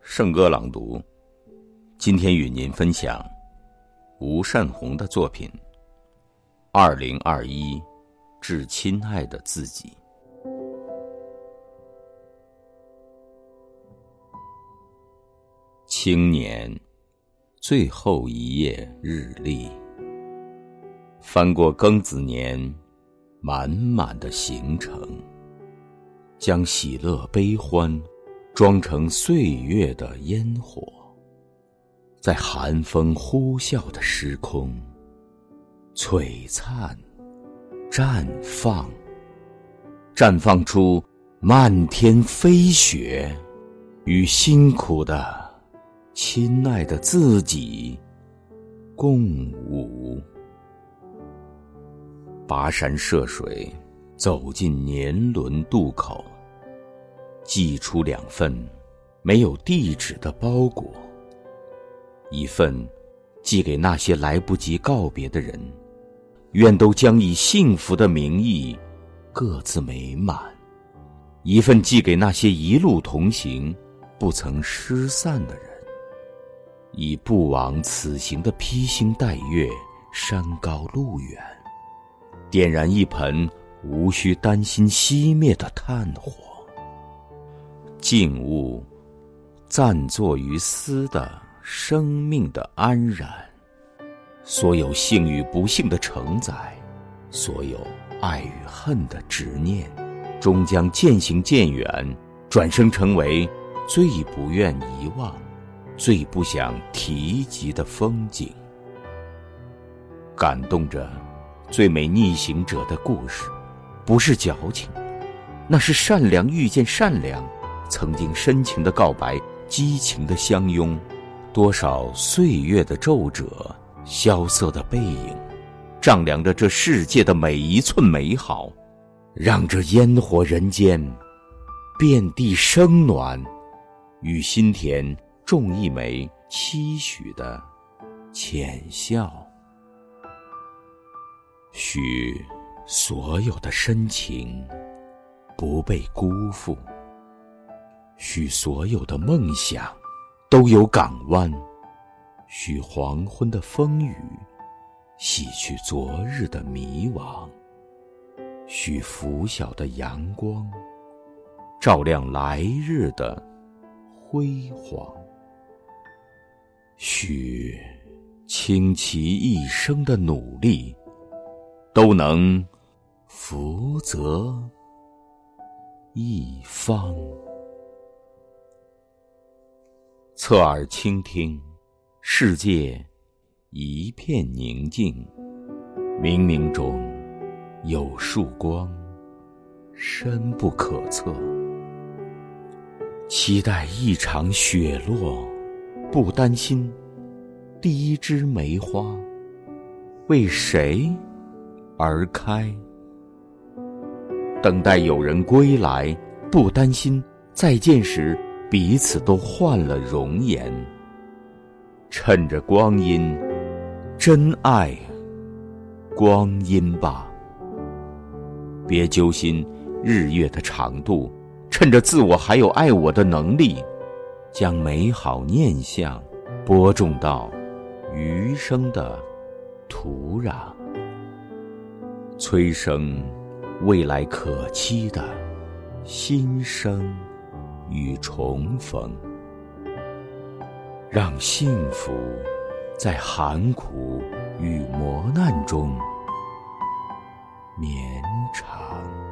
圣歌朗读，今天与您分享吴善红的作品《二零二一致亲爱的自己》。青年，最后一页日历，翻过庚子年，满满的行程，将喜乐悲欢。装成岁月的烟火，在寒风呼啸的时空，璀璨、绽放，绽放出漫天飞雪，与辛苦的、亲爱的自己共舞。跋山涉水，走进年轮渡口。寄出两份没有地址的包裹，一份寄给那些来不及告别的人，愿都将以幸福的名义各自美满；一份寄给那些一路同行、不曾失散的人，以不枉此行的披星戴月、山高路远，点燃一盆无需担心熄灭的炭火。静物，暂坐于斯的生命的安然，所有幸与不幸的承载，所有爱与恨的执念，终将渐行渐远，转生成为最不愿遗忘、最不想提及的风景。感动着最美逆行者的故事，不是矫情，那是善良遇见善良。曾经深情的告白，激情的相拥，多少岁月的皱褶，萧瑟的背影，丈量着这世界的每一寸美好，让这烟火人间，遍地生暖，与心田种一枚期许的浅笑。许所有的深情不被辜负。许所有的梦想都有港湾，许黄昏的风雨洗去昨日的迷惘，许拂晓的阳光照亮来日的辉煌，许倾其一生的努力都能福泽一方。侧耳倾听，世界一片宁静，冥冥中有束光，深不可测。期待一场雪落，不担心第一枝梅花为谁而开。等待有人归来，不担心再见时。彼此都换了容颜，趁着光阴，真爱光阴吧。别揪心日月的长度，趁着自我还有爱我的能力，将美好念想播种到余生的土壤，催生未来可期的新生。与重逢，让幸福在寒苦与磨难中绵长。